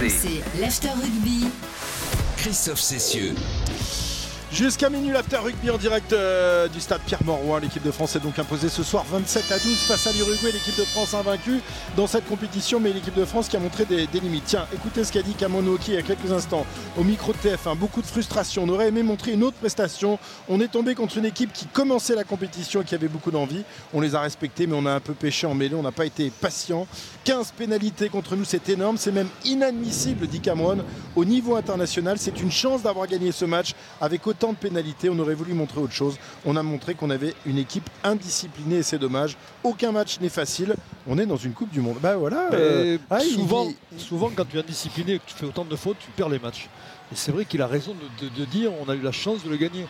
RMC, l'After Rugby. Christophe Cessieux. Jusqu'à minuit, l'after rugby en direct euh, du stade Pierre-Mauroy. L'équipe de France est donc imposée ce soir 27 à 12 face à l'Uruguay. L'équipe de France invaincue dans cette compétition, mais l'équipe de France qui a montré des, limites. Tiens, écoutez ce qu'a dit Kamonoki il y a quelques instants au micro de TF1. Beaucoup de frustration. On aurait aimé montrer une autre prestation. On est tombé contre une équipe qui commençait la compétition et qui avait beaucoup d'envie. On les a respectés, mais on a un peu pêché en mêlée. On n'a pas été patient. 15 pénalités contre nous, c'est énorme. C'est même inadmissible, dit Cameron. Au niveau international, c'est une chance d'avoir gagné ce match avec autant de pénalités. On aurait voulu montrer autre chose. On a montré qu'on avait une équipe indisciplinée et c'est dommage. Aucun match n'est facile. On est dans une Coupe du Monde. Bah voilà. euh, ah, souvent, il- souvent, quand tu es indiscipliné et que tu fais autant de fautes, tu perds les matchs. Et c'est vrai qu'il a raison de, de- de dire on a eu la chance de le gagner.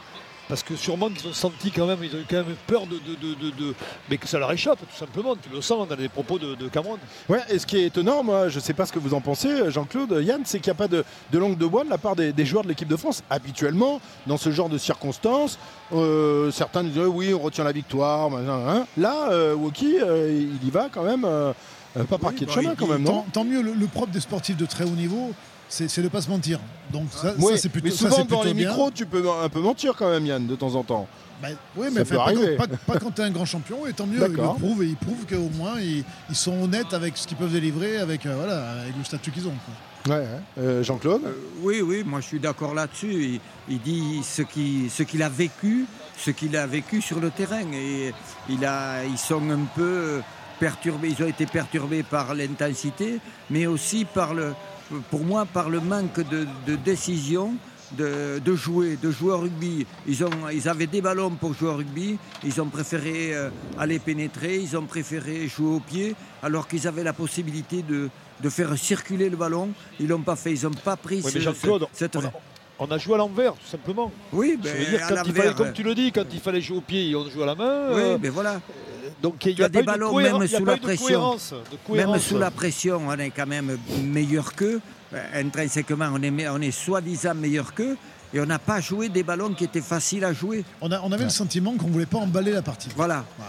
Parce que sûrement qu'ils ont senti quand même, ils ont eu quand même peur de, de- de- de- de- mais que ça leur échappe tout simplement. Tu le sens dans les propos de, de Cameron. Ouais, et ce qui est étonnant, moi, je ne sais pas ce que vous en pensez, Jean-Claude, Yann, c'est qu'il n'y a pas de, de langue de bois de la part des, des joueurs de l'équipe de France. Habituellement, dans ce genre de circonstances, euh, certains disent oui, on retient la victoire. hein. Là, euh, Woki, euh, il y va quand même, euh, euh, pas par Oui, pied de bah, chemin il- quand même, tant, non tant mieux, le, le propre des sportifs de très haut niveau, c'est de ne pas se mentir. Donc ça, ça, c'est plutôt, mais ça, souvent plutôt les bien. micros, tu peux un peu mentir quand même, Yann, de temps en temps. Bah, oui, Ça mais enfin, pas, arriver. quand, pas- pas quand tu es un grand champion, et tant mieux, ils le prouvent, et ils prouvent qu'au moins ils, ils sont honnêtes avec ce qu'ils peuvent délivrer, avec, euh, voilà, avec le statut qu'ils ont. quoi. Ouais, ouais. Euh, Jean-Claude? Euh, oui, oui, moi je suis d'accord là-dessus. Il, il dit ce qu'il ce qu'il a vécu, ce qu'il a vécu sur le terrain. Et il a, ils sont un peu perturbés, ils ont été perturbés par l'intensité, mais aussi par le, pour moi, par le manque de, de décision. De, de jouer, de jouer au rugby. Ils, ont, ils avaient des ballons pour jouer au rugby, ils ont préféré euh, aller pénétrer, ils ont préféré jouer au pied, alors qu'ils avaient la possibilité de, de faire circuler le ballon. Ils l'ont pas fait, ils n'ont pas pris Oui, mais ce- Jean-Claude, ce- cette... on a, on a joué à l'envers, tout simplement. Oui, ben, veux dire, à quand il l'envers, fallait, comme tu le dis, quand il fallait jouer au pied, on joue à la main. Oui, euh, mais voilà. Donc il n'y a des ballons, même y sous la pression. cohérence, de Même sous la pression, on est quand même meilleur qu'eux. Euh, Intrinsèquement, on est, me- on est soi-disant meilleur qu'eux. Et on n'a pas joué des ballons qui étaient faciles à jouer. On, a, on avait le sentiment qu'on ne voulait pas emballer la partie. Voilà. Ouais,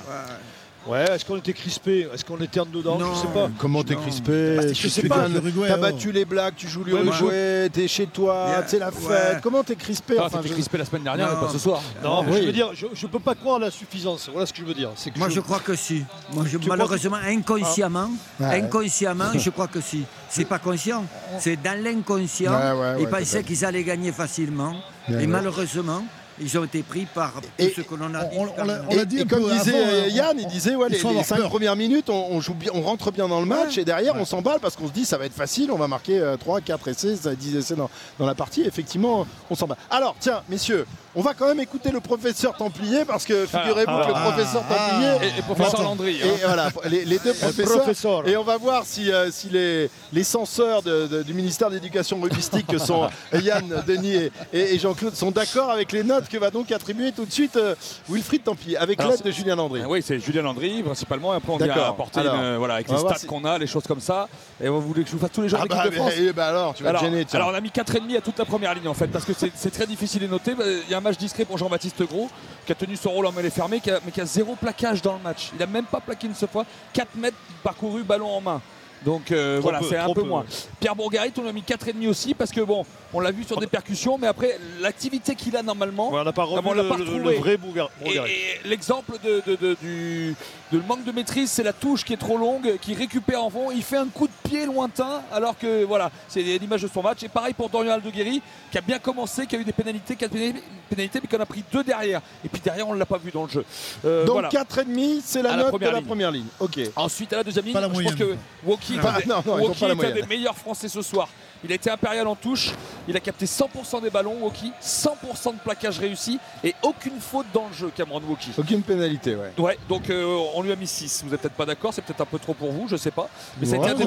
est-ce qu'on était crispé? Est-ce qu'on était en dedans? Non. Je sais pas. Comment t'es crispé? Bah, Tu je sais pas, T'as oh. battu les Blacks, tu joues Ouais, l'Uruguay, t'es chez toi, Yeah, c'est la fête. ouais. Comment t'es crispé? Ah, Enfin, je- crispé la semaine dernière, Non. mais pas ce soir. Non, oui. je veux dire, je ne peux pas croire à la suffisance. Voilà ce que je veux dire. Que Moi, je crois que si. Moi, je- malheureusement, inconsciemment, Ah. Ouais. inconsciemment, je crois que si. C'est pas conscient. C'est dans l'inconscient. Ouais, ouais, Ils ouais, pensaient qu'ils allaient gagner facilement. Ouais, et ouais. malheureusement, ils ont été pris par tout Et ce que l'on a dit. on- on l'a- on Et, l'a dit et comme disait avant, euh, hein, Yann, il disait ouais, les, cinq peur. premières minutes, on, on joue bien, on rentre bien dans le match Ouais. et derrière on s'emballe parce qu'on se dit ça va être facile, on va marquer euh, 3, 4 essais, ça, 10 essais dans, dans la partie. Effectivement, on s'emballe. Alors tiens, messieurs, on va quand même écouter le professeur Templier parce que figurez-vous Ah, que le ah, professeur ah. Templier Et, et professeur Attends. Landry. et hein. voilà, les, les deux professeurs. professeur. Et on va voir si, euh, si les, les censeurs de- de- du ministère de l'Éducation rugbyistique, que sont Yann, Denis et, et- et Jean-Claude, sont d'accord avec les notes que va donc attribuer tout de suite euh, Wilfried Templier, avec l'aide de Julien Landry. Ah oui, c'est Julien Landry principalement. Et après, on vient apporter Alors, une, voilà, avec les stats si- qu'on a, les choses comme ça. Et vous voulez que je vous fasse tous les joueurs Ah bah, de France ben alors, tu vas alors, te gêner. tiens. alors, on a mis 4,5 à toute la première ligne en fait parce que c'est très difficile de noter. Bah, Il y a un match discret pour Jean-Baptiste Gros qui a tenu son rôle en mêlée fermée qui a- mais qui a zéro plaquage dans le match. Il a même pas plaqué une seule fois. 4 mètres parcouru ballon en main. Donc euh, voilà, c'est un peu peu, moins. Pierre Bourgarit, on lui a mis 4,5 aussi parce que bon, on l'a vu sur des percussions, mais après l'activité qu'il a normalement. Ouais, on n'a pas revu bon, on l'a le, pas retrouvé. le vrai Et, Bourgarit. et l'exemple de, de- de- du de le manque de maîtrise, c'est la touche qui est trop longue, qui récupère en fond. Il fait un coup de pied lointain, alors que voilà, c'est l'image de son match. Et pareil pour Dorian Aldeguerri, qui a bien commencé, qui a eu des pénalités, quatre pénalités, pénalités, mais qui en a pris deux derrière. Et puis derrière, on ne l'a pas vu dans le jeu. Euh, Donc voilà. 4,5, c'est la À la note première de la ligne. première ligne. Ok. Ensuite, à la deuxième ligne, Pas la je pense que Woki Pas- est, la un des meilleurs Français ce soir. Il a été impérial en touche, il a capté 100% des ballons, Woki, 100% de plaquage réussi et aucune faute dans le jeu, Cameron Woki. Aucune pénalité, ouais. Ouais, donc euh, on lui a mis 6. Vous n'êtes peut-être pas d'accord, c'est peut-être un peu trop pour vous, je sais pas. Mais c'était Ouais, un ça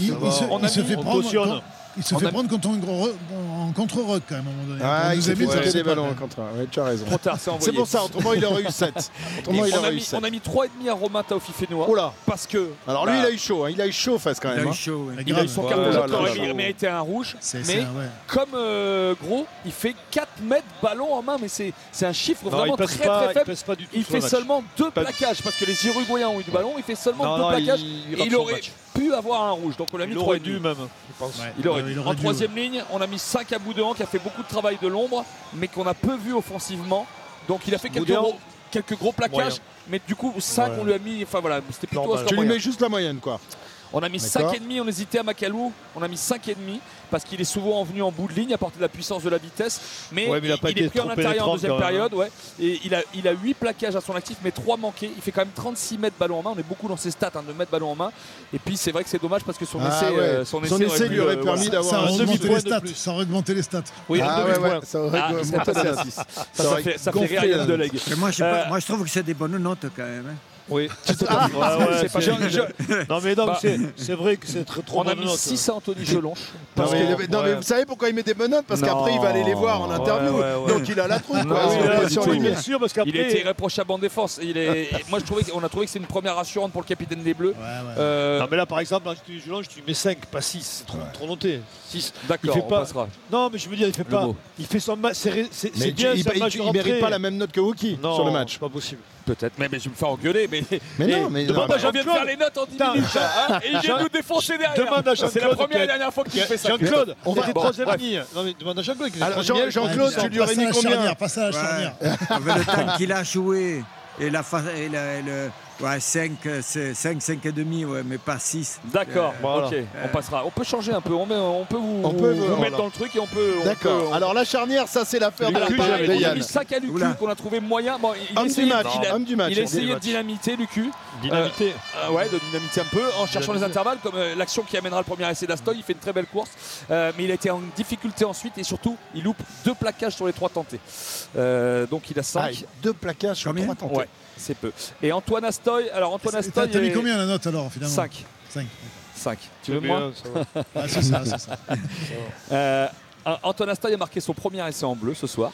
il va. se, On a se fait prendre, il se On fait a- prendre quand on en contre-rock quand même à un moment donné. Ah, il s'est a mis, fait c'est des ballons bien. contre. Ouais, tu as raison. Trop tard, c'est envoyé. C'est pour ça, autrement il aurait eu 7. Autrement il on, a aurait eu mis, 7. on a mis 3,5 à Romain Taofi-Fénois. Oh là Parce que. Alors lui bah, il a eu chaud, hein. il a eu chaud face quand Il même. a eu hein. chaud, ouais. il a eu son carton jaune qui aurait mérité un rouge. C'est- Mais ouais. comme euh, gros, il fait 4 mètres ballon en main, mais c'est c'est un chiffre vraiment il très très il faible. Il fait seulement deux Pas du- plaquages parce que les Uruguayens ont eu du ballon. Il fait seulement Non, deux non, plaquages. il- il il aurait. Pu avoir un rouge. Donc on l'a mis Il 3 aurait dû même, je pense. Ouais. Il aurait Ouais, dû. il aurait en dû, troisième ligne, on a mis 5 à Boudéan qui a fait beaucoup de travail de l'ombre, mais qu'on a peu vu offensivement. Donc il a fait quelques gros, quelques gros plaquages, Moyen. mais du coup 5 Ouais. on lui a mis. Enfin voilà, c'était plutôt Normal. Tu lui mets juste la moyenne, quoi. On a mis D'accord. 5,5, on hésitait à Macalou, on a mis 5,5 parce qu'il est souvent venu en bout de ligne, apporter de la puissance, de la vitesse. Mais, Ouais, mais il a pas est pris en intérieur en deuxième même, période. Ouais. Et il a, il a 8 plaquages à son actif, mais 3 manqués. Il fait quand même 36 mètres ballon en main. On est beaucoup dans ses stats hein, de mettre ballon en main. Et puis c'est vrai que c'est dommage parce que son Ah essai, ouais. euh, son Son essai, essai lui aurait euh, permis voilà. d'avoir Ça un aurait demi augmenté les de stats. plus. Ça aurait augmenté les stats. Oui, Ah un ouais, ça aurait Ah, c'est pas à ça. 6. Ça, ça fait, ça fait gonflé, rire Yann euh, moi, Euh, je trouve que c'est des bonnes notes quand même. Oui. Ouais, ouais, c'est pas. Non mais non, Bah, c'est c'est vrai que c'est très trop On a mis note. 6 à Anthony Gelonche. Parce Non, que- non, mais ouais. vous savez pourquoi il met des bonnes notes Parce Non. qu'aaprès il va aller les voir en Ouais, interview. ouais, ouais. Donc il a la trouille. Quoi. Ah oui, là, sur bien sûr parce Il a été qu'après irréprochable en défense. Il est, moi, je trouvais qu'on a trouvé que c'est une première rassurante pour le capitaine des Bleus. Ouais, ouais. Euh, Non mais là par exemple, te Gelange, tu mets 5, pas 6, c'est trop, trop noté. 6. D'accord, il fait on pas- passera. Non mais je veux dire, il fait Le pas. mot. Il fait son match, c'est ré- c'est Mais c'est bien, il, c'est un il- match il de mérite pas la même note que Wookie Non, sur le match. pas possible. Peut-être. Mais, mais je vais me faire engueuler. Mais, Mais Et non, mais demande non, à mais- Jean-Claude de faire les notes en 10 Putain. minutes. hein, et il vient nous défoncer derrière. Demande à C'est la Jean-Claude première et dernière fois qu'il fait ça. Jean-Claude, On bon, troisième ligne. Non mais demande à Jean-Claude. Alors, Jean-Claude, tu lui aurais mis la combien passe à la charnière. Avec le temps qu'il a joué et la et le, le- ouais, 5, 5, 5 et demi, ouais, mais pas 6. D'accord, Voilà. ok, on passera. On peut changer un peu, on, met- on peut vous, On peut, vous voilà. mettre dans le truc et on peut. D'accord. on- Alors la charnière, ça c'est l'affaire de la Lucu, on a mis 5 à Lucu qu'on a trouvé moyen. Bon, il Homme du match. il a- Homme du match. Il a on essayé dit. de dynamiter Lucu. Dynamité. Euh, ouais, de dynamiter un peu en cherchant les Dynamiter. intervalles, comme euh, l'action qui amènera le premier essai d'Astoy. Il fait une très belle course, Euh, mais il a été en difficulté ensuite et surtout, il loupe deux plaquages sur les trois tentés. Euh, donc il a 5. Ah, deux plaquages sur Combien trois tentés. ouais, c'est peu. Et Antoine Astoy, alors Antoine T'as Astoy. t'as mis combien la note alors finalement 5. 5. 5. Tu veux moins ça va. Ah, c'est ça, c'est ça. Euh, Antoine Astoy a marqué son premier essai en bleu ce soir.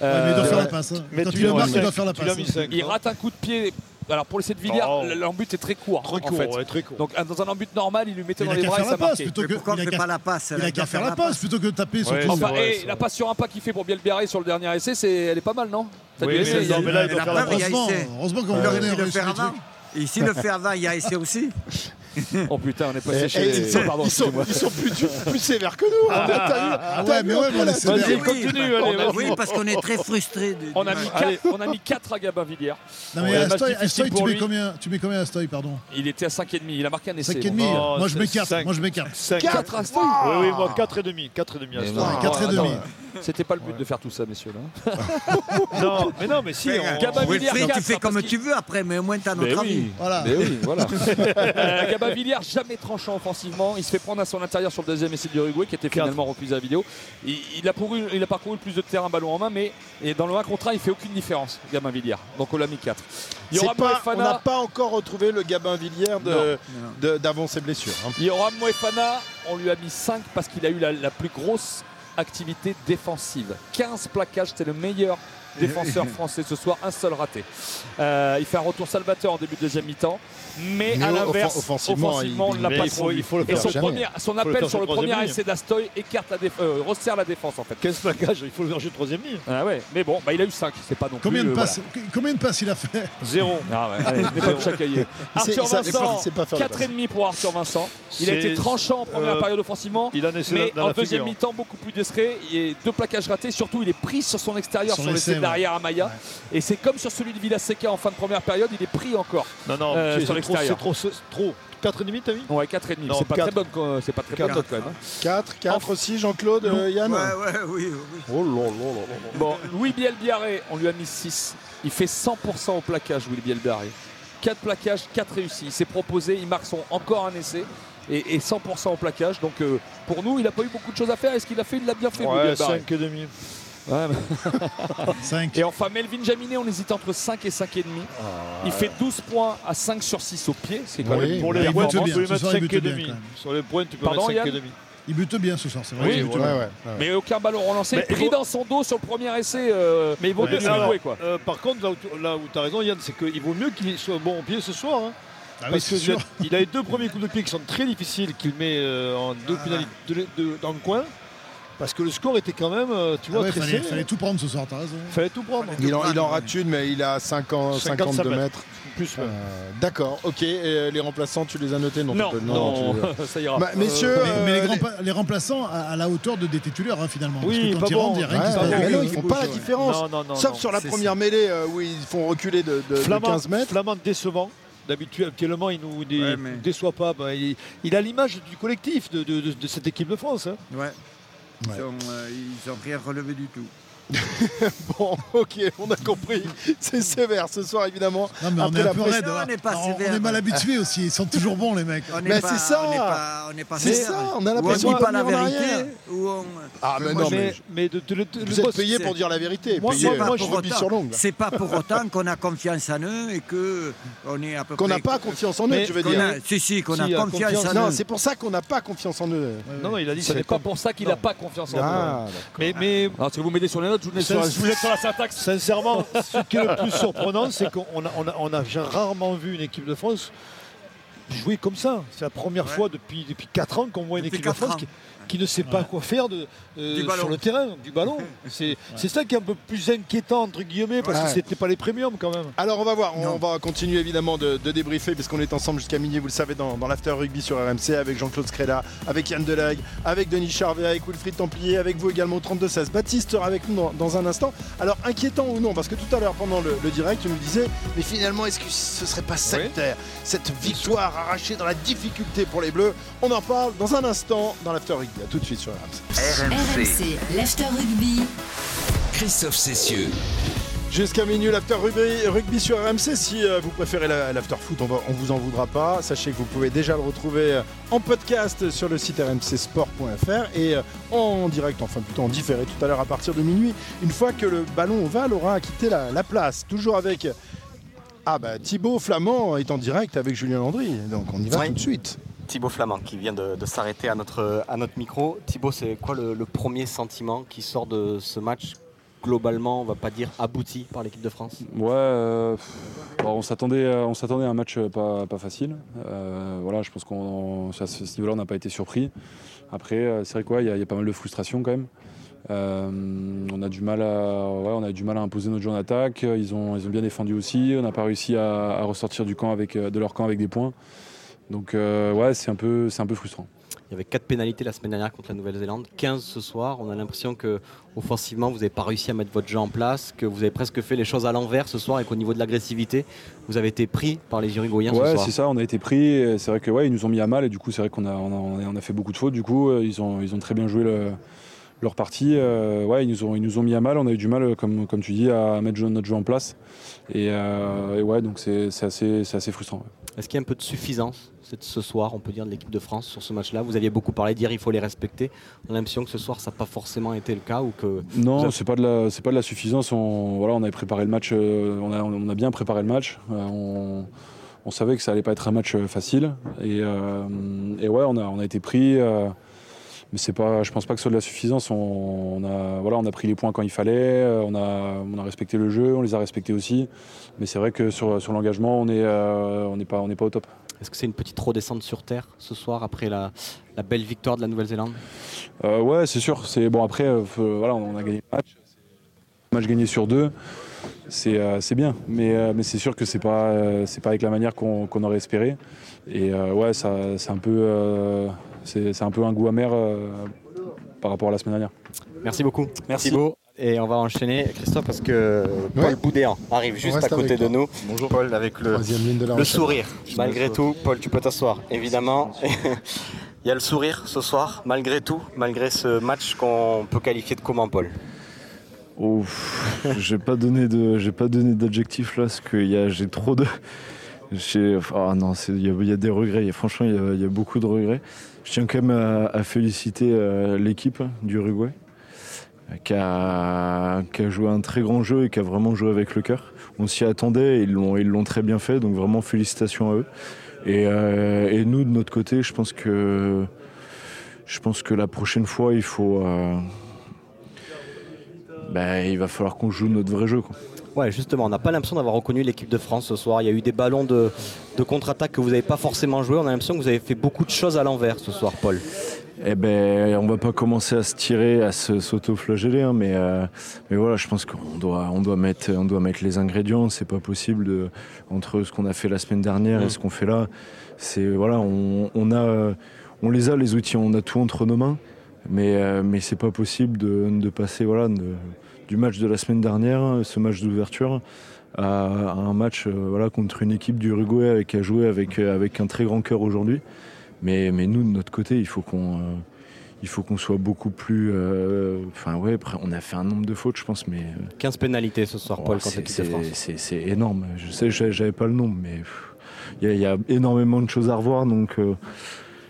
Ouais, mais il doit Euh, faire la passe. hein. Mais Quand tu il le l'as marque, mis il doit faire la passe. mis hein. 5. il rate un coup de pied. Alors pour l'essai de Villiers, Oh. l'embut est très court. Très en court, fait. ouais, très court. Donc dans un embut normal, il lui mettait Il dans les bras et ça la passe marquait. que. pourquoi on il a ne fait qu'à- pas la passe Il là, a qu'à faire la passe plutôt que de taper sur Ouais, Enfin, vrai, et la passe sur un pas qu'il fait pour Bielbiaré sur le dernier essai, c'est, elle est pas mal, non? T'as mais non, là, il doit la faire la preuve, il y a Heureusement, qu'on Il va aurait donner pu le faire avant. s'il le fait avant, il y a essai aussi. Oh putain, on est passé et chez ils sont, Pardon, ils sont- excusez-moi. ils sont plus, durs- plus sévères que nous. T'as Ah t'as ouais, mais ouais, Vas-y, Oui, continue, Oui, parce qu'on est très frustrés. du- On a, mis quatre, on a mis 4 à Gabin Villiers. Non mais Ouais, à match Stoy, à difficile Stoy, tu mets combien Tu mets combien à Stoy, pardon Il était à 5,5. Il a marqué un essai. 5,5 bon. Oh, Moi je mets c'est 4. cinq. Moi je mets 4. 5. 4 à Stoy Oui, oui, moi 4 et demi. 4 et demi à Mais ce non, moment. quatre et attends, demi. C'était pas le but de faire tout ça, messieurs. Là. Non, mais non, mais si. Mais, on- euh, Gabin Wilfried, Villiers, tu fais comme tu veux après, mais au moins tu as Mais notre oui. avis. Voilà. Mais oui, voilà. Gabin Villiers, jamais tranchant offensivement. Il se fait prendre à son intérieur sur le deuxième essai de l'Uruguay, qui était finalement refusé à la vidéo. Il, il a couru, il a parcouru plus de terrain ballon en main, mais et dans le 1 contre 1, il fait aucune différence, Gabin Villiers. Donc on l'a mis 4. Il y aura pas- on n'a pas encore retrouvé le Gabin de- d'avant ses blessures. hein. il y aura Moefana, on lui a mis 5 parce qu'il a eu la, la plus grosse activité défensive. 15 plaquages, c'est le meilleur défenseur français ce soir, un seul raté. Euh, il fait un retour salvateur en début de deuxième mi-temps, mais, Mais à off- l'inverse, offensivement, offensivement, il- on ne l'a pas trop il faut le Et faire son, jamais. premier, son appel faire sur le premier essai d'Astoy écarte la euh, resserre la défense en fait. 15 plaquages, il faut le verger de troisième ligne? Ah ouais, mais bon, bah, il a eu 5, c'est pas non Combien plus. de euh, passes Combien de passes il a fait? Zéro. Ah ouais, allez, je pas Arthur Vincent, c'est pas faire le 4,5 pour Arthur Vincent. Il a été tranchant en première euh, période offensivement. Il en essaie Mais dans en deuxième mi-temps, beaucoup plus discret. Il y a deux plaquages ratés. Surtout, il est pris sur son extérieur, Sur de l'arrière à Et c'est comme sur celui de Villaseca en fin de première période, il est pris encore. Non, non, euh, sur l'extérieur. C'est trop. 4,5 t'as vu? Ouais, 4,5. C'est pas, très bonne, c'est pas très bonne quand même. Hein. 4, 4 aussi, Jean-Claude, Yann Ouais, ouais, oui. oui. Oh là là Bon, Louis Bielbiaré, on lui a mis 6. Il fait 100% au plaquage, Louis Bielbiaré. 4 plaquages, 4 réussis. Il s'est proposé, il marque son, encore un essai. Et, 100% au plaquage. Donc euh, pour nous, il n'a pas eu beaucoup de choses à faire. Est-ce qu'il a fait Il l'a bien fait. Ouais, 5,5. Ouais, mais- 5. Et enfin, Melvin Jaminet, on hésite entre 5 et 5,5. Il fait 12 points à 5 sur 6 au pied. C'est quand Oui, même Pour oui, les il points, bute tu bien. peux mettre soir, il 5 et bute bien, demi. quand même. Sur les points, tu peux Pardon, mettre 5 et Yann demi. Il bute bien ce soir, c'est vrai. Oui, Ouais, bien. ouais, ouais. Mais aucun ballon relancé. Mais il pris faut- dans son dos sur le premier essai. euh, mais il vaut Ouais, mieux se alors, jouer, quoi. euh, par contre, là où, tu- là où tu as raison, Yann, c'est qu'il vaut mieux qu'il soit bon au pied ce soir. hein. Ah oui, parce c'est que sûr. il a les deux premiers coups de pied qui sont très difficiles, qu'il met euh, en deux pénalités de- de- dans le coin. Parce que le score était quand même, euh, tu Ah vois, ouais, très fallait, tout prendre ce soir, t'as raison. Fallait tout prendre. Il en, il en rate une, mais il a 50, 55 52 mètres. mètres. Plus, ouais. Euh, D'accord, ok. Et euh, les remplaçants, tu les as notés? Non, Non, tu peux- non, tu- ça ira. Bah, messieurs, Mais, mais les, remplaçants à, à la hauteur de, des titulaires, hein, finalement. Oui, Parce que quand pas ils bon. rentrent, il y a rien Ouais, qui se mais passe. non, ils font pas la différence. Non, non, non. Sauf non. sur la première mêlée où ils font reculer de, de- de Flamand, 15 mètres. Flamand décevant. D'habitude, actuellement, il nous dé- Ouais, mais- déçoit pas. Ben, il, il a l'image du collectif de, de- de- de cette équipe de France. hein. Ouais. Ils Ouais. ont, euh, rien relevé du tout. Bon, ok, on a compris. C'est sévère ce soir, évidemment. Non, mais on Après est un peu raide. Non, là. on n'est pas Alors, sévère. on est mal habitués aussi. Ils sont toujours bons, les mecs. Mais c'est ça. On n'est pas, C'est sévère. ça, on a l'impression pas la vérité, ou on... Ah, mais Moi, non, je- mais Mais, mais de, de- vous êtes payé c'est- pour dire la vérité. Moi, payé, moi, je je rebis sur l'ongle. C'est pas pour autant qu'on a confiance en eux et que on est à peu Qu'on près. n'a pas confiance en eux, tu veux qu'on dire. Si, si, qu'on a confiance, en Non, eux. c'est pour ça qu'on n'a pas confiance en eux. Non, non, il a dit Ce ça n'est n'est pas pour ça qu'il n'a pas confiance en eux. Ah, d'accord. Mais, mais Alors, si vous m'aidez sur les je sur, sur la syntaxe. sincèrement, ce qui est le plus surprenant, c'est qu'on a, on a, on a rarement vu une équipe de France jouer comme ça. C'est la première Ouais. fois depuis, depuis 4 ans qu'on voit une équipe de France qui, qui ne sait pas quoi faire de, euh, sur le terrain, du ballon. C'est c'est ça qui est un peu plus inquiétant, entre guillemets, parce Ouais. que c'était pas les premiums quand même. Alors on va voir, on va continuer évidemment de, de débriefer parce qu'on est ensemble jusqu'à minuit, vous le savez, dans, dans l'After Rugby sur RMC avec Jean-Claude Scrella, avec Yann Delague, avec Denis Charvet, avec Wilfried Templier, avec vous également au 32-16. Baptiste sera avec nous dans, dans un instant. Alors inquiétant ou non, parce que tout à l'heure pendant le, le direct, tu nous disais, mais finalement est-ce que ce serait pas sectaire cette victoire arrachée dans la difficulté pour les Bleus? On en parle dans un instant dans l'After Rugby. À tout de suite sur RMC. RMC, l'After Rugby. Christophe Cessieux. Jusqu'à minuit, l'after rugby, rugby sur RMC. Si euh, vous préférez la- l'after foot, on, va, on vous en voudra pas. Sachez que vous pouvez déjà le retrouver euh, en podcast sur le site rmcsport.fr et euh, en direct, enfin plutôt en différé tout à l'heure à partir de minuit, une fois que le ballon ovale aura quitté la, la place. Toujours avec ah bah Thibaut Flamand est en direct avec Julien Landry, donc on y va Oui. tout de suite. Thibaut Flamand qui vient de, s'arrêter à notre, à notre micro. Thibaut, c'est quoi le, premier sentiment qui sort de ce match globalement, on va pas dire abouti par l'équipe de France? Ouais, euh, on s'attendait, euh, on s'attendait à un match pas, facile. Euh, voilà, je pense qu'on ce niveau-là, on n'a pas été surpris. Après, c'est vrai quoi, il y, a- pas mal de frustration quand même. On a du mal à, ouais, on a du mal à imposer notre jeu en attaque. Ils ont, ils ont bien défendu aussi. On n'a pas réussi à, à ressortir du camp avec, de leur camp avec des points. Donc euh, ouais, c'est un peu, un peu frustrant. Il y avait 4 pénalités la semaine dernière contre la Nouvelle-Zélande, 15 ce soir. On a l'impression que offensivement, vous n'avez pas réussi à mettre votre jeu en place, que vous avez presque fait les choses à l'envers ce soir et qu'au niveau de l'agressivité, vous avez été pris par les Uruguayens ce Ouais, soir. c'est ça, on a été pris. C'est vrai que ouais, ils nous ont mis à mal et du coup, c'est vrai qu'on a, on a, on a- on a fait beaucoup de fautes. Du coup, euh, ils ont, ils ont très bien joué le- leur partie. Euh, ouais, ils nous, ont, ils nous ont mis à mal. On a eu du mal, comme, comme tu dis, à mettre notre jeu en place. Et, euh, et ouais, donc c'est assez, assez frustrant. ouais. Est-ce qu'il y a un peu de suffisance ce soir, on peut dire, de l'équipe de France sur ce match-là? Vous aviez beaucoup parlé d'hier, il faut les respecter. On a l'impression que ce soir, ça n'a pas forcément été le cas ou que Non, avez- c'est pas de la, c'est pas de la suffisance. On, voilà, on avait préparé le match. euh, on, a, on a bien préparé le match. Euh, on, on savait que ça allait pas être un match facile. Et, euh, et ouais, on a, on a été pris. euh, mais c'est pas, je pense pas que ce soit de la suffisance. On, on a, voilà, on a pris les points quand il fallait. euh, On a, on a respecté le jeu. On les a respectés aussi. Mais c'est vrai que sur, sur l'engagement, on est, euh, on n'est pas, on n'est pas au top. est-ce que c'est une petite redescente sur terre ce soir après la, la belle victoire de la Nouvelle-Zélande? Euh, ouais, c'est sûr. C'est bon après, euh, voilà, on a gagné le match. Un match gagné sur deux, c'est euh, bien. Mais, mais c'est sûr que c'est pas c'est pas avec la manière qu'on aurait espéré. Et ouais, ça c'est un peu c'est un peu un goût amer euh, par rapport à la semaine dernière. Merci beaucoup. Merci. Thibaut. Et on va enchaîner, Christophe, parce que Paul Ouais. Boudéan arrive juste à côté de toi. nous. Bonjour Paul, avec le, sourire. Malgré tout, Paul, tu peux t'asseoir, évidemment. Il y a le sourire ce soir, malgré tout, malgré ce match qu'on peut qualifier de comment, Paul? Oh, j'ai pas donné de, j'ai pas donné d'adjectif là, parce que y a, j'ai trop de, j'ai, ah non, c'est- il y, a- il y a des regrets. Il y a- franchement, il y a, il y a beaucoup de regrets. Je tiens quand même à, féliciter euh, l'équipe du Uruguay, euh, qui a, qui a joué un très grand jeu et qui a vraiment joué avec le cœur. On s'y attendait, et ils l'ont, ils l'ont très bien fait, donc vraiment félicitations à eux. Et, euh, nous, de notre côté, je pense que, la prochaine fois, il faut. euh, ben, il va falloir qu'on joue notre vrai jeu. Ouais, justement, on n'a pas l'impression d'avoir reconnu l'équipe de France ce soir. Il y a eu des ballons de, de contre-attaque que vous n'avez pas forcément joué. On a l'impression que vous avez fait beaucoup de choses à l'envers ce soir, Paul. eh ben, on va pas commencer à se tirer, à se s'auto-flageller, hein, mais, euh, mais voilà, je pense qu'on doit, on doit mettre, on doit mettre les ingrédients. C'est pas possible de, entre ce qu'on a fait la semaine dernière et ce qu'on fait là. C'est voilà, on, on a, on les a les outils, on a tout entre nos mains, mais euh, mais c'est pas possible de, de passer voilà de- du match de la semaine dernière, ce match d'ouverture, à, à un match euh, voilà contre une équipe du Uruguay avec à jouer avec euh, avec un très grand cœur aujourd'hui. Mais, mais nous, de notre côté, il faut qu'on euh, il faut qu'on soit beaucoup plus. euh, Enfin, ouais, après, on a fait un nombre de fautes, je pense, mais. euh, 15 pénalités ce soir, Paul, c'est- énorme. Je sais, j'a- j'avais pas le nombre, mais il y, a- y a énormément de choses à revoir. Donc, euh,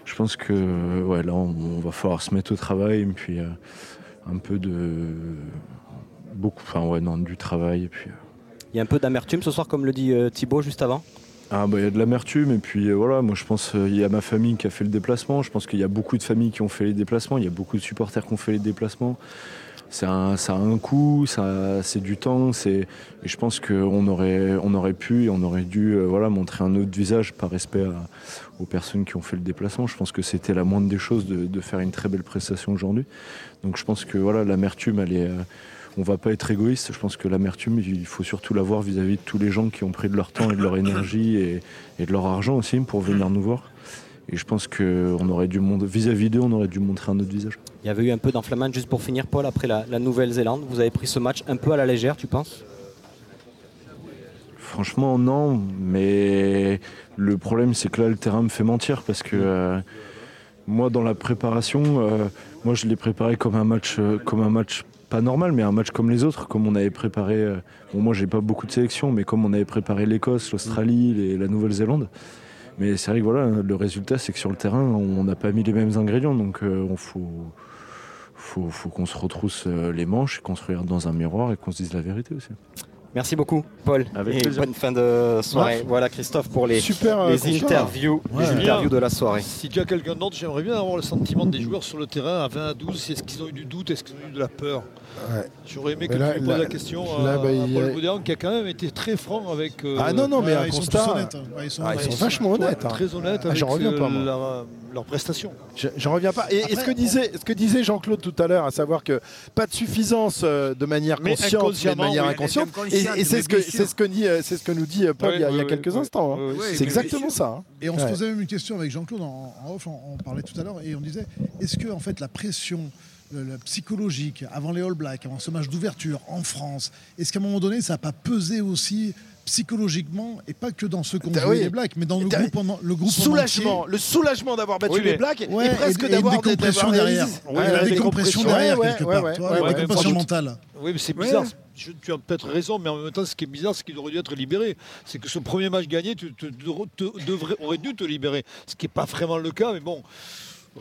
je pense que ouais, là, on, on va falloir se mettre au travail et puis euh, un peu de. Beaucoup. Enfin, ouais, non, du travail. Et puis. euh, Il y a un peu d'amertume ce soir, comme le dit euh, Thibaut juste avant? Ah bah il y a de l'amertume et puis euh, voilà, moi je pense euh, il y a ma famille qui a fait le déplacement, je pense qu'il y a beaucoup de familles qui ont fait les déplacements, il y a beaucoup de supporters qui ont fait les déplacements. Ça a un coût, c'est du temps, c'est, je pense qu'on aurait, on aurait pu et on aurait dû euh, voilà, montrer un autre visage par respect aux personnes qui ont fait le déplacement. Je pense que c'était la moindre des choses de, faire une très belle prestation aujourd'hui. Donc je pense que voilà, l'amertume, elle est, euh, on va pas être égoïste. Je pense que l'amertume, il faut surtout l'avoir vis-à-vis de tous les gens qui ont pris de leur temps et de leur énergie et de leur argent aussi pour venir nous voir. Et je pense que on aurait dû mon- vis-à-vis d'eux, on aurait dû montrer un autre visage. Il y avait eu un peu d'enflammade juste pour finir, Paul, après la, la Nouvelle-Zélande. Vous avez pris ce match un peu à la légère, tu penses? Franchement, non. Mais le problème, c'est que là, le terrain me fait mentir parce que euh, moi, dans la préparation, euh, moi, je l'ai préparé comme un match, euh, comme un match pas normal, mais un match comme les autres, comme on avait préparé. bon, moi, j'ai pas beaucoup de sélections, mais comme on avait préparé l'Écosse, l'Australie, les- la Nouvelle-Zélande. Mais c'est vrai que voilà, le résultat, c'est que sur le terrain, on n'a pas mis les mêmes ingrédients, donc euh, on faut, faut, faut qu'on se retrousse euh, les manches, qu'on se regarde dans un miroir et qu'on se dise la vérité aussi. Merci beaucoup, Paul. Avec et plaisir. bonne fin de soirée. Ouais. Voilà, Christophe, pour les, Super, euh, les interviews, Ouais. les interviews de la soirée. Si tu as quelqu'un d'autre, j'aimerais bien avoir le sentiment des joueurs sur le terrain à 20 à 12. Est-ce qu'ils ont eu du doute? Est-ce qu'ils ont eu de la peur? Ouais. J'aurais aimé que là- tu me poses la question là, à, bah, à a- Paul Boudéan, qui a quand même été très franc avec. euh, Ah non, non, mais Ouais, un ils sont tous honnêtes. hein. Ouais, ils sont Ah, ils honnêtes. sont vachement honnêtes. hein. Très honnête Ah, j'en reviens euh, pas, moi. Leur prestation. Je- J'en reviens pas. Et, et ce, que disait, ce que disait Jean-Claude tout à l'heure, à savoir que pas de suffisance euh, de manière Mais consciente, mais de manière oui, inconsciente. Et, c'est ce, que- c'est ce, que dit, euh, c'est ce que nous dit euh, Paul il y a, il y a Ouais, quelques ouais, instants. hein. C'est exactement ça. hein. Et on se posait même une question avec Jean-Claude en, en off, on, on parlait tout à l'heure, et on disait est-ce que en fait la pression le- le psychologique avant les All Blacks, avant ce match d'ouverture en France, est-ce qu'à un moment donné ça n'a pas pesé aussi psychologiquement et pas que dans ceux qui ont T'as- joué oui. les Blacks, mais dans le groupe en, le groupe en Soulagement, le soulagement d'avoir battu Oui, les Blacks Ouais, et presque d'avoir une décompression derrière. Ouais, la décompression derrière ouais, quelque ouais, part, la décompression mentale. Oui, mais c'est Ouais. bizarre. Je- tu as peut-être raison, mais en même temps, ce qui est bizarre, c'est qu'il aurait dû être libéré. C'est que ce premier match gagné, tu te- te- devrais- aurais dû te libérer. Ce qui n'est pas vraiment le cas, mais bon.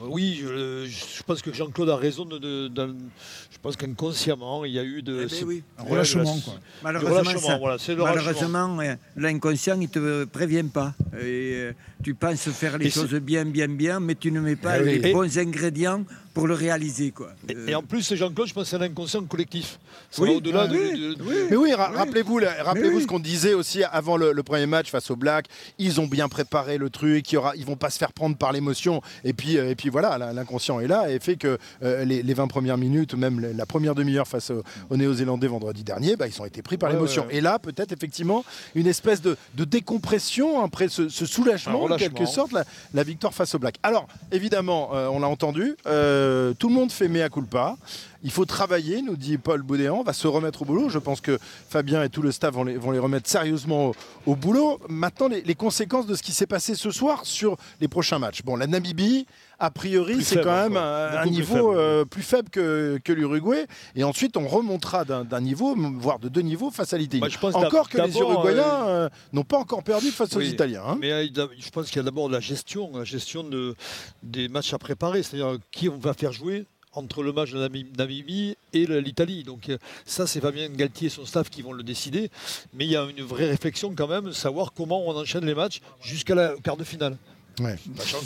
Oui, je, je pense que Jean-Claude a raison. De, je pense qu'inconsciemment, il y a eu de. Eh ben oui. Un relâchement, quoi. Malheureusement, relâchement, ça- voilà, c'est le relâchement. malheureusement euh, l'inconscient, il ne te prévient pas. Et, euh, tu penses faire les Et choses bien, bien, bien, mais tu ne mets pas Eh oui. les Et- bons ingrédients pour le réaliser. Quoi. Et, Euh, et en plus, Jean-Claude, je pense que c'est un inconscient collectif. Ça Oui, au-delà ah de- oui, de- de- Mais oui, ra- rappelez-vous, oui. ce qu'on disait aussi avant le, le premier match face aux Blacks. Ils ont bien préparé le truc. Il y aura, ils vont pas se faire prendre par l'émotion. Et puis, euh, et puis voilà, l'inconscient est là et fait que euh, les, les 20 premières minutes, ou même la- première demi-heure face au- aux Néo-Zélandais vendredi dernier, bah, ils ont été pris par Ouais, l'émotion. ouais, ouais. Et là, peut-être effectivement une espèce de, de décompression après ce, ce soulagement, en quelque sorte, la, la victoire face aux Blacks. Alors, évidemment, euh, on l'a entendu, euh, tout le monde fait mea culpa. Il faut travailler, nous dit Paul Boudéan, on va se remettre au boulot. Je pense que Fabien et tout le staff vont les, vont les remettre sérieusement au, au boulot. Maintenant, les, les conséquences de ce qui s'est passé ce soir sur les prochains matchs. Bon, la Namibie, a priori, c'est quand même un, Beaucoup un plus niveau faible. euh, plus faible que, que l'Uruguay. Et ensuite, on remontera d'un niveau, voire de deux niveaux face à l'Italie. Pense Encore que les d'abord, Uruguois euh, n'ont pas encore perdu face aux. Italiens. hein. Mais euh, je pense qu'il y a d'abord la gestion, la gestion de, des matchs à préparer, c'est-à-dire qui on va faire jouer entre le match de Nami- Namibie et l'Italie. Donc euh, ça, c'est Fabien Galtier et son staff qui vont le décider. Mais il y a une vraie réflexion quand même, savoir comment on enchaîne les matchs jusqu'à la quart de finale. Ouais.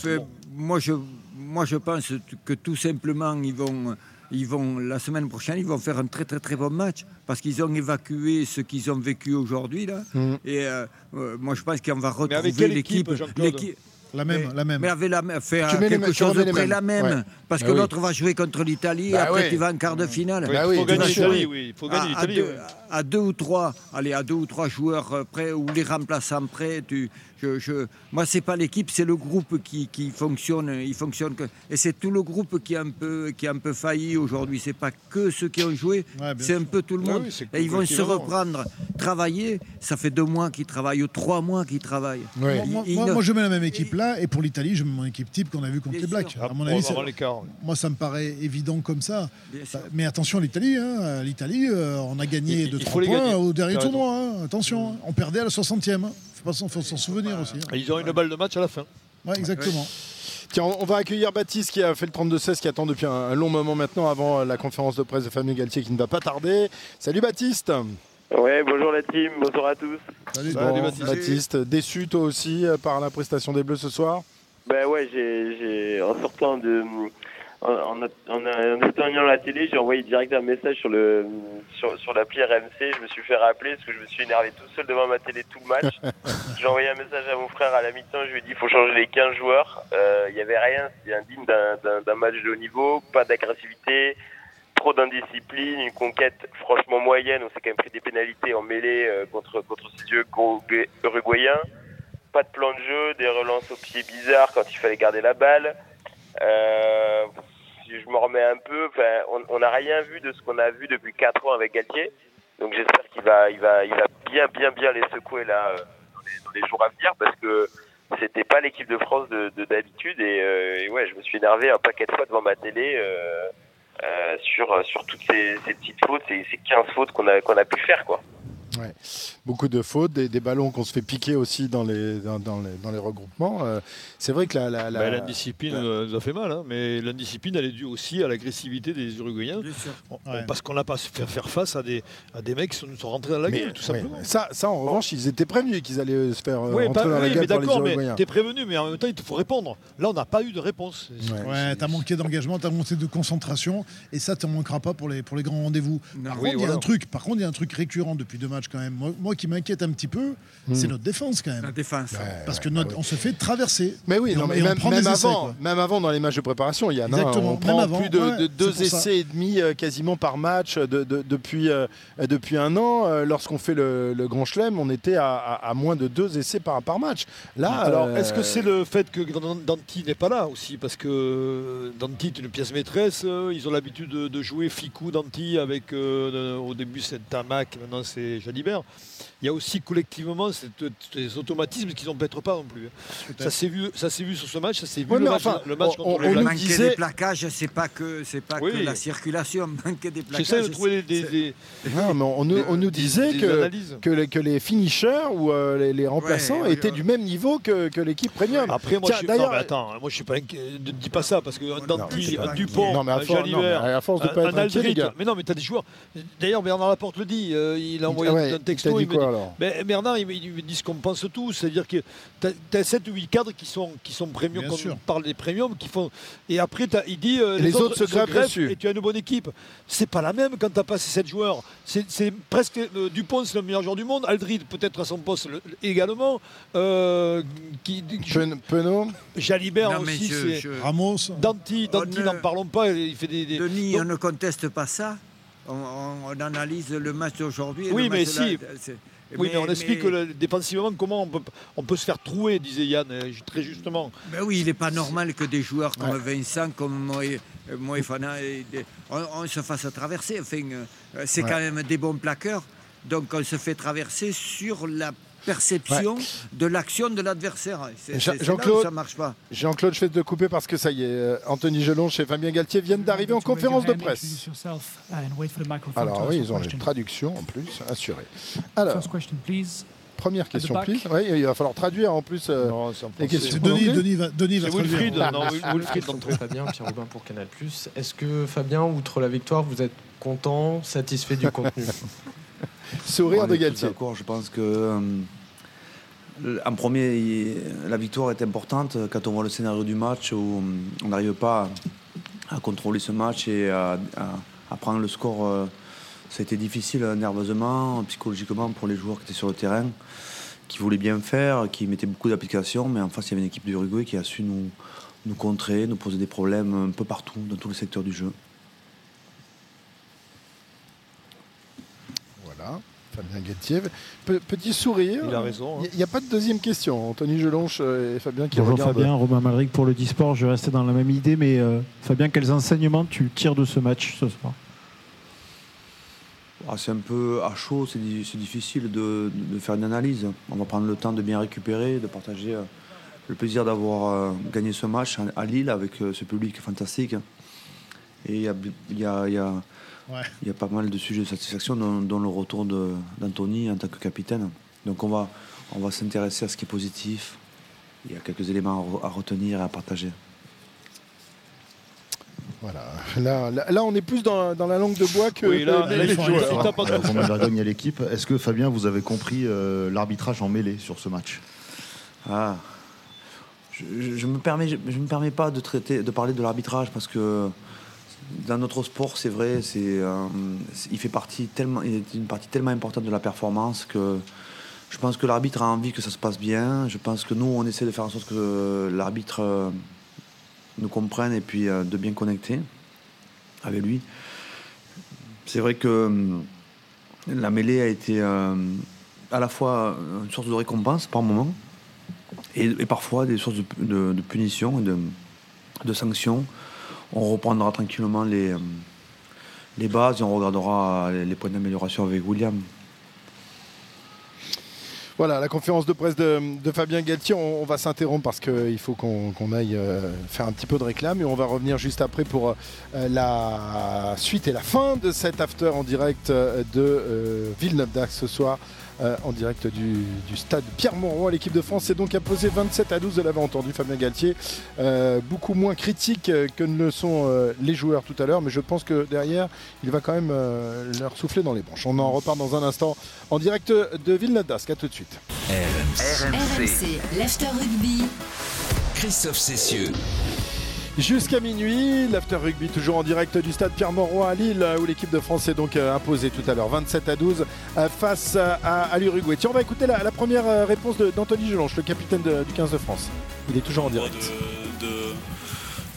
Fait, bon, moi, je, moi, je pense que tout simplement, ils vont, ils vont, la semaine prochaine, ils vont faire un très très très bon match parce qu'ils ont évacué ce qu'ils ont vécu aujourd'hui. là. Mhm. Et euh, euh, moi, je pense qu'on va retrouver l'équipe. La même, mais, la même. Mais avait la, fait Tu quelque mêmes- chose de près la même. Ouais. Parce Bah que oui. l'autre va jouer contre l'Italie, Bah après oui. tu vas en quart de finale. Bah il oui, faut gagner l'Italie, oui. Il faut à, gagner à l'Italie. deux, oui. à deux ou trois, allez, à deux ou trois joueurs euh, près ou les remplaçants près, tu, je, je, moi c'est pas l'équipe, c'est le groupe qui, qui fonctionne, il fonctionne que, et c'est tout le groupe qui a un peu, qui a un peu failli aujourd'hui. C'est pas que ceux qui ont joué, Ouais, c'est un peu tout le Ah monde. oui, et ils vont se reprendre, travailler. Ça fait deux mois qu'ils travaillent ou trois mois qu'ils travaillent. Ouais. Moi, moi- Il- il moi- ne- moi, je mets la même équipe là, et pour l'Italie, je mets mon équipe type qu'on a vu contre Bien les Blacks. À mon avis, moi, ça me paraît évident comme ça. Bah, Mais attention, l'Italie, hein, l'Italie, euh, on a gagné Il- de il 3 faut les points gagner. au dernier tournoi. hein. Attention, hein. on perdait à la 60e. Faut pas s'en faut s'en souvenir aussi. hein. Et Ils ont une balle de match à la fin. Ouais, exactement. Tiens, on on va accueillir Baptiste qui a fait le 32-16, qui attend depuis un, un long moment maintenant avant euh, la conférence de presse de Fabien Galtier qui ne va pas tarder. Salut Baptiste Ouais, bonjour la team, bonjour à tous. Salut. Bon, Baptiste. Baptiste, déçu toi aussi euh, par la prestation des Bleus ce soir? Ben ouais, j'ai, j'ai en sortant de, en, en, en, éteignant la télé, j'ai envoyé direct un message sur le, sur, sur l'appli RMC. Je me suis fait rappeler parce que je me suis énervé tout seul devant ma télé tout le match. j'ai envoyé un message à mon frère à la mi-temps. Je lui ai dit, il faut changer les 15 joueurs. Euh, Il y avait rien, c'était indigne d'un, d'un, d'un match de haut niveau, pas d'agressivité. Trop d'indiscipline, une conquête franchement moyenne. On s'est quand même pris des pénalités en mêlée euh, contre, contre ces yeux uruguayens. Pas de plan de jeu, des relances au pied bizarres quand il fallait garder la balle. Euh, je me remets un peu. On n'a rien vu de ce qu'on a vu depuis 4 ans avec Galtier. Donc j'espère qu'il va, il va, il va bien, bien, bien les secouer là euh, dans les, jours à venir parce que c'était pas l'équipe de France de de- d'habitude et, euh, ouais, je me suis énervé un paquet de fois devant ma télé euh, euh, sur sur toutes ces, ces petites fautes, ces, ces 15 fautes qu'on a qu'on a pu faire quoi. Beaucoup de fautes, des, des ballons qu'on se fait piquer aussi dans les, dans, dans les, dans les regroupements. Euh, c'est vrai que la, la, la- Bah, L'indiscipline euh, nous a fait mal, hein, mais l'indiscipline elle est due aussi à l'agressivité des Uruguayens. On- Ouais. Parce qu'on n'a pas su faire, faire face à des, à des mecs qui sont, nous sont rentrés dans la Mais- gueule, tout ouais, simplement. ça, ça, en revanche, ils étaient prévenus qu'ils allaient euh, se faire euh, Oui, rentrer bah, dans la gueule mais d'accord, mais t'es prévenu, mais en même temps, il te faut répondre. Là, on n'a pas eu de réponse. Ouais. Ouais, t'as manqué d'engagement, t'as manqué de concentration, et ça, t'en manqueras pas pour les, pour les grands rendez-vous. Par Oui, contre, il y a voilà. un truc. Par contre, il y a un truc récurrent depuis deux matchs quand même. Moi, moi qui m'inquiète un petit peu, c'est notre défense quand La même. défense. Ouais, Parce ouais, que notre, ah oui. on se fait traverser. Mais oui, Et non, on- mais et on même, prend même des essais, avant, quoi. même avant dans les matchs de préparation, il y en a on même prend avant, plus de, ouais, de deux ça. essais et demi euh, quasiment par match de- de- depuis, euh, depuis un an. Euh, Lorsqu'on fait le, le Grand Chelem, on était à, à- à moins de deux essais par, par match. Là, Alors, euh, est-ce que c'est le fait que Dan- Danti n'est pas là aussi? Parce que Danti est une pièce maîtresse. euh, Ils ont l'habitude de, de jouer Ficou, Danti, avec euh, au début c'est Tamac, maintenant c'est Jalibert. Il y a aussi collectivement ces automatismes qu'ils n'empêtrent pas non plus. hein. Ça s'est vu, ça s'est vu sur ce match, ça s'est vu Ouais, le, mais match, enfin, le match on- contre on les manquer disait- des plaquages, c'est pas que c'est pas Oui. que la circulation. Manquer des plaquages. J'essaie de trouver des, non, mais on, des- on nous disait que, que, les, que les finishers ou euh, les, les remplaçants Ouais, étaient ouais. du même niveau que, que l'équipe premium. Après, moi, Tiens, je suis... d'ailleurs- non, mais attends, moi je suis pas. Ne dis pas ça parce que Danti, Dupont, Jalibert, à force de pas être. Mais non, mais t'as des joueurs. D'ailleurs, Bernard Laporte le dit. euh, il a envoyé Ah ouais, texto. dit il me quoi dit- alors Ben, Bernard, il me, il me dit ce qu'on pense tous. C'est-à-dire que tu as, 7 ou 8 cadres qui sont, qui sont premium, Bien quand sûr. on parle des premiums, qui font. Et après, il dit euh, les autres se greffent dessus. Et tu as une bonne équipe. C'est pas la même quand tu as passé 7 joueurs. C'est presque. euh, Dupont, c'est le meilleur joueur du monde. Aldrid, peut-être à son poste le- également. Euh, qui, Penaud Jalibert Non, mais aussi. je- c'est- je- Ramos, Danti, Danti ne- n'en parlons pas, il fait des. des- Denis, Donc- on ne conteste pas ça. On, analyse le match d'aujourd'hui. Oui, mais si. oui, mais, on explique que le- défensivement comment on peut, on peut se faire trouer, disait Yann, euh, très justement. Ben oui, il n'est pas normal que des joueurs comme Ouais. Vincent, comme euh, Moefana, on, on se fasse traverser. Enfin, euh, c'est Ouais. quand même des bons plaqueurs. Donc on se fait traverser sur la perception de l'action de l'adversaire. C'est Jean- c'est- où Jean-Claude- ça marche pas. Jean-Claude, je vais te couper parce que ça y est, euh, Anthony Gelon chez Fabien Galtier viennent d'arriver en conférence de presse. Alors oui, ils ont une traduction en plus assurée. Alors, première question, please. Oui, il va falloir traduire en plus euh, Non, c'est en les questions. c'est Denis. Denis va, Denis va C'est traduire. Wilfried, non. Fabien, Pierre Robin pour Canal+. Est-ce que Fabien, outre la victoire, vous êtes content, satisfait du contenu? Sourire de Galtier. D'accord, je pense que euh, en premier, la victoire est importante quand on voit le scénario du match où on n'arrive pas à, contrôler ce match et à, prendre le score. euh, ça a été difficile euh, nerveusement, psychologiquement pour les joueurs qui étaient sur le terrain. qui voulait bien faire, qui mettait beaucoup d'applications, mais en face, il y avait une équipe du Uruguay qui a su nous contrer, nous poser des problèmes un peu partout, dans tous les secteurs du jeu. Voilà. Fabien Galtier. Pe- petit sourire. Il a raison, hein. Il n'y a, pas de deuxième question. Anthony Gelonche euh, et Fabien qui Bonjour regardent. Fabien, Romain Malric pour le Disport. Je restais dans la même idée, mais euh, Fabien, quels enseignements tu tires de ce match ce soir? Ah, c'est un peu à chaud, c'est di- c'est difficile de, de faire une analyse. On va prendre le temps de bien récupérer, de partager euh, le plaisir d'avoir euh, gagné ce match à- Lille avec euh, ce public fantastique. Et il y a, il y a- il y a- Ouais. il y a pas mal de sujets de satisfaction, dont, dont le retour d'Anthony en tant que capitaine. Donc on va, on va s'intéresser à ce qui est positif. Il y a quelques éléments à re- à retenir et à partager. Voilà. Là, là, là, on est plus dans, dans la langue de bois que Oui, là- les, les joueurs. à l'équipe. Est-ce que Fabien, vous avez compris euh, l'arbitrage en mêlée sur ce match? Ah. Je, je- je me permets, je, je me permets pas de traiter, de parler de l'arbitrage parce que dans notre sport, c'est vrai, c'est, euh, il fait partie tellement, il est une partie tellement importante de la performance que je pense que l'arbitre a envie que ça se passe bien. Je pense que nous, on essaie de faire en sorte que l'arbitre euh, nous comprenne et puis euh, de bien connecter avec lui. C'est vrai que la mêlée a été à la fois une source de récompense par moment et, parfois des sources de punition et de, de sanctions. On reprendra tranquillement les, euh, les bases et on regardera les, points d'amélioration avec William. Voilà, la conférence de presse de, Fabien Galtier, on, va s'interrompre parce qu'il faut qu'on aille euh, faire un petit peu de réclame et on va revenir juste après pour euh, la suite et la fin de cet after en direct euh, de euh, Villeneuve-d'Ascq ce soir. Euh, en direct du, du stade Pierre-Mauroy. L'équipe de France est donc imposée 27 à 12, vous l'avez entendu Fabien Galtier. Euh, beaucoup moins critique euh, que ne le sont euh, les joueurs tout à l'heure, mais je pense que derrière, il va quand même euh, leur souffler dans les branches. On en reparle dans un instant en direct de Villeneuve-d'Ascq. À tout de suite. RMC, l'After Rugby. Christophe Cessieux. Jusqu'à minuit, l'after rugby toujours en direct du stade Pierre-Mauroy à Lille où l'équipe de France s'est donc euh, imposée tout à l'heure 27 à 12 euh, face à, à l'Uruguay. Tiens, on va écouter la, première euh, réponse d'Anthony Gelonche, le capitaine du 15 de France. Il est toujours en direct.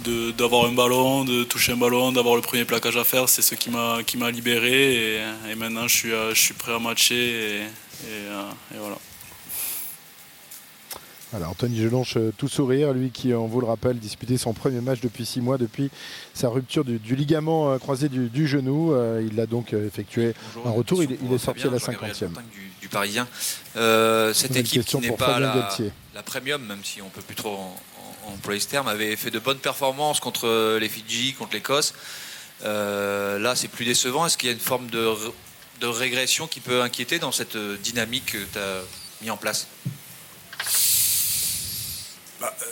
de- d'avoir un ballon, de toucher un ballon, d'avoir le premier plaquage à faire, c'est ce qui m'a libéré et, maintenant je suis euh, prêt à matcher euh, et voilà. Voilà, Anthony Gelonche, euh, tout sourire, lui qui, on vous le rappelle, disputait son premier match depuis six mois, depuis sa rupture du, du ligament euh, croisé du, du genou. Euh, il a donc euh, effectué un retour, il, est- il est sorti à la 50e. du Parisien. Euh, cette équipe qui n'est pas la, premium, même si on peut plus trop en- en- employer ce terme, avait fait de bonnes performances contre les Fidji, contre l'Écosse. Euh, là, c'est plus décevant. Est-ce qu'il y a une forme de, régression qui peut inquiéter dans cette euh, dynamique que tu as mis en place Bah, euh,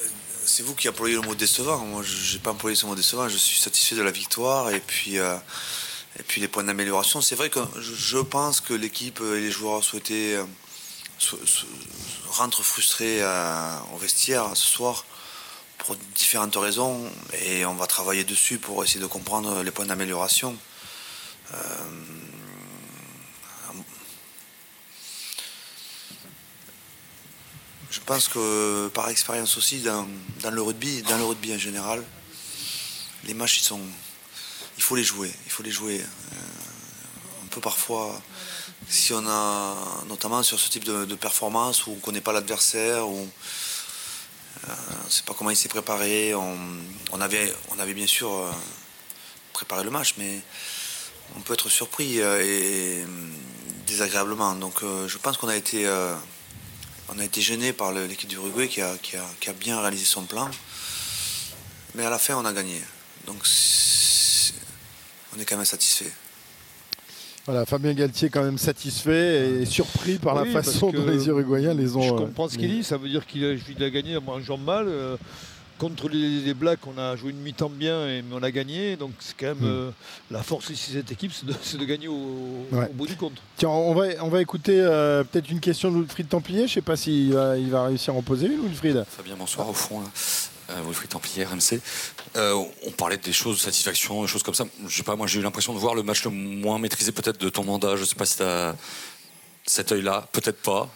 c'est vous qui employez le mot décevant. Moi, je n'ai pas employé ce mot décevant. Je suis satisfait de la victoire et puis, euh, et puis les points d'amélioration. C'est vrai que je, pense que l'équipe et les joueurs souhaitaient euh, frustrés euh, au vestiaire ce soir pour différentes raisons et on va travailler dessus pour essayer de comprendre les points d'amélioration. Euh, Je pense que par expérience aussi dans, le rugby, dans le rugby en général, les matchs ils sont, il faut les jouer, il faut les jouer. Euh, on peut parfois, si on a, notamment sur ce type de, performance où on ne connaît pas l'adversaire, où euh, on ne sait pas comment il s'est préparé, on, avait, on avait bien sûr euh, préparé le match, mais on peut être surpris euh, et, euh, désagréablement. Donc euh, je pense qu'on a été euh, on a été gêné par l'équipe du Uruguay qui a, qui, a, qui a bien réalisé son plan. Mais à la fin, on a gagné. Donc, on est quand même satisfait. Voilà, Fabien Galtier quand même satisfait et surpris par Oui, la façon dont les Uruguayens les ont. Je euh, comprends ce qu'il mis. dit, ça veut dire qu'il a, il a gagné en jouant mal. euh, contre les, les Blacks, on a joué une mi-temps bien, et, mais on a gagné. Donc c'est quand même Hmm. euh, la force ici de cette équipe, c'est de, c'est de gagner au, Ouais. au bout du compte. Tiens, on va, on va écouter euh, peut-être une question de Wilfried Templier. Je sais pas s'il va, il va réussir à en poser une, Wilfried. Fabien, bonsoir au fond. là. Euh, Wilfried Templier, RMC. Euh, on parlait des choses, de satisfaction, des choses comme ça. Je sais pas, moi j'ai eu l'impression de voir le match le moins maîtrisé peut-être de ton mandat. Je sais pas si tu as cet œil-là, peut-être pas.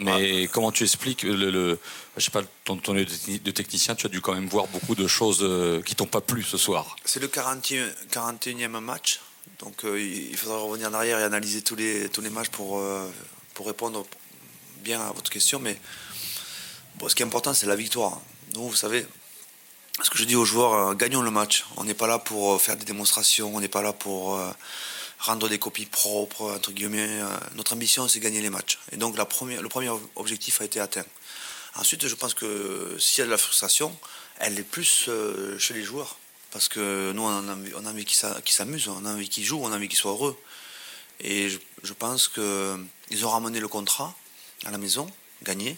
Mais comment tu expliques le, le je sais pas, ton, ton de technicien, tu as dû quand même voir beaucoup de choses euh, qui t'ont pas plu ce soir. C'est le 41, 41e match, donc euh, il faudra revenir en arrière et analyser tous les, tous les matchs pour, euh, pour répondre bien à votre question. Mais bon, ce qui est important, c'est la victoire. Nous, vous savez, ce que je dis aux joueurs, euh, gagnons le match. On n'est pas là pour faire des démonstrations, on n'est pas là pour rendre des copies propres, entre guillemets. Euh, Notre ambition, c'est gagner les matchs. Et donc, le premier objectif a été atteint. Ensuite, je pense que s'il y a de la frustration, elle est plus euh, chez les joueurs. Parce que nous, on a envie, qu'ils s'a- qu'ils s'amusent, on a envie qu'ils jouent, on a envie qu'ils soient heureux. Et je, pense qu'ils ont ramené le contrat à la maison, gagné.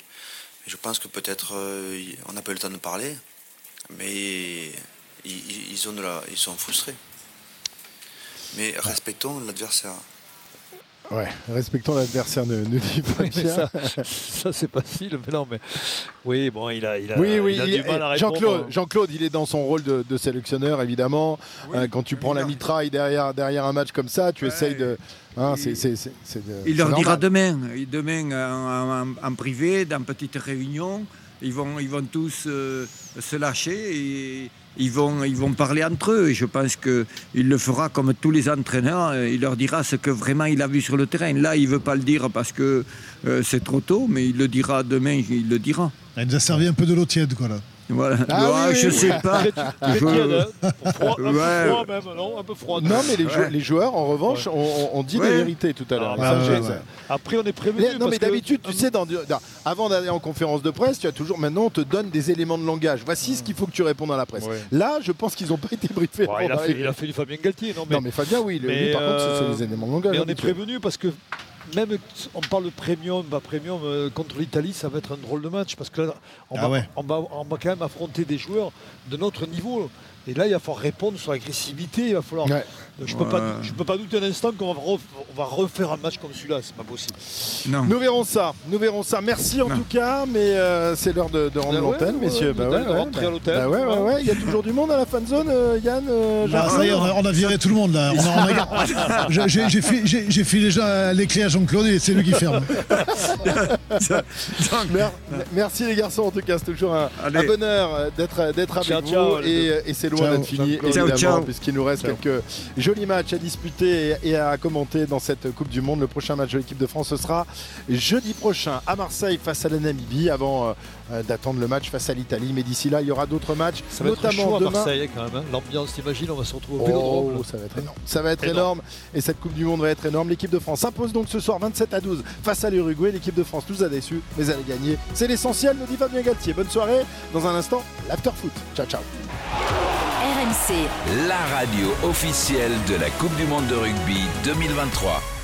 Je pense que peut-être euh, on n'a pas eu le temps de parler, mais ils sont frustrés. Mais respectons l'adversaire. Ouais, respectons l'adversaire, ne, ne dit pas Oui, ça, ça, c'est facile. Mais non, mais oui, bon, il a, il a, Oui, oui, il a il- du mal à répondre. Jean-Claude, Jean-Claude, il est dans son rôle de, de sélectionneur, évidemment. Euh, quand tu prends la mitraille derrière, derrière un match comme ça, tu essayes de. hein, c'est- c'est- c'est- c'est de- Il c'est leur dira demain, demain en, en- en privé, dans petite réunion, ils vont, tous euh, se lâcher et ils vont, parler entre eux. Et je pense qu'il le fera comme tous les entraîneurs. euh, Il leur dira ce que vraiment il a vu sur le terrain. Là, il ne veut pas le dire parce que euh, c'est trop tôt, mais il le dira demain, il le dira. Il nous a servi un peu de l'eau tiède, quoi. Voilà. Ah Ouais, oui, je oui, sais oui. pas. Je-. Froid, un peu Ouais. froid même, non Un peu froid. Non, mais les, jou- Ouais. les joueurs, en revanche, ont, ont- ont dit Ouais. la vérité tout à l'heure. Ah, ouais, ouais, ouais. Après, on est prévenu. Mais- non, mais que- d'habitude, tu sais, dans, dans- avant d'aller en conférence de presse, tu as toujours. Maintenant, on te donne des éléments de langage. Voici ce qu'il faut que tu répondes à la presse. Ouais. Là, je pense qu'ils n'ont pas été briefés. Il, a fait, il a fait du Fabien Galtier. Non, mais, Non, mais Fabien, oui, lui, mais, par contre, c'est euh, les éléments de langage. Mais on est prévenu parce que même on parle de premium, bah premium euh, contre l'Italie, ça va être un drôle de match parce que là, on, Ah va, ouais. on, va, on va quand même affronter des joueurs de notre niveau. Et là, il va falloir répondre sur l'agressivité. Il va falloir. Ouais. Je peux pas, Ouais. je peux pas douter un instant qu'on va, ref- on va refaire un match comme celui-là. C'est pas possible. Non. Nous verrons ça, nous verrons ça. Merci en tout cas, mais euh, c'est l'heure de, de rendre Ah ouais, l'antenne, ouais, messieurs. ouais, bah ouais, rentrer bah- à l'hôtel, bah ouais, ouais, ouais. Il y a toujours du monde à la fan zone, euh, Yann. euh, Jean- ça y est, on a, on a viré tout le monde là. On a- on a- J'ai- J'ai j'ai fi- j'ai- j'ai filé déjà les clés à Jean-Claude et c'est lui qui ferme. Mer- Merci les garçons en tout cas, c'est toujours un, un bonheur euh, d'être d'être avec Ciao, vous ciao, et, et c'est loin Ciao. d'être fini Ciao, évidemment ciao. puisqu'il nous reste Ciao. quelques jolis matchs à disputer et, à commenter dans cette Coupe du Monde. Le prochain match de l'équipe de France ce sera jeudi prochain à Marseille face à la Namibie avant euh, d'attendre le match face à l'Italie. Mais d'ici là, il y aura d'autres matchs, Ça va être notamment chaud à demain. Marseille quand même. hein. L'ambiance, t'imagines, on va se retrouver au Vélodrome. Oh, ça va être énorme. Ça va être énorme. Énorme. Et cette Coupe du Monde va être énorme. L'équipe de France s'impose donc ce soir 27 à 12 face à l'Uruguay. L'équipe de France nous a déçus, mais elle a gagné. C'est l'essentiel, nous dit Fabien Galtier. Bonne soirée. Dans un instant, l'after foot. Ciao, ciao. RMC. La radio officielle de la Coupe du Monde de rugby 2023.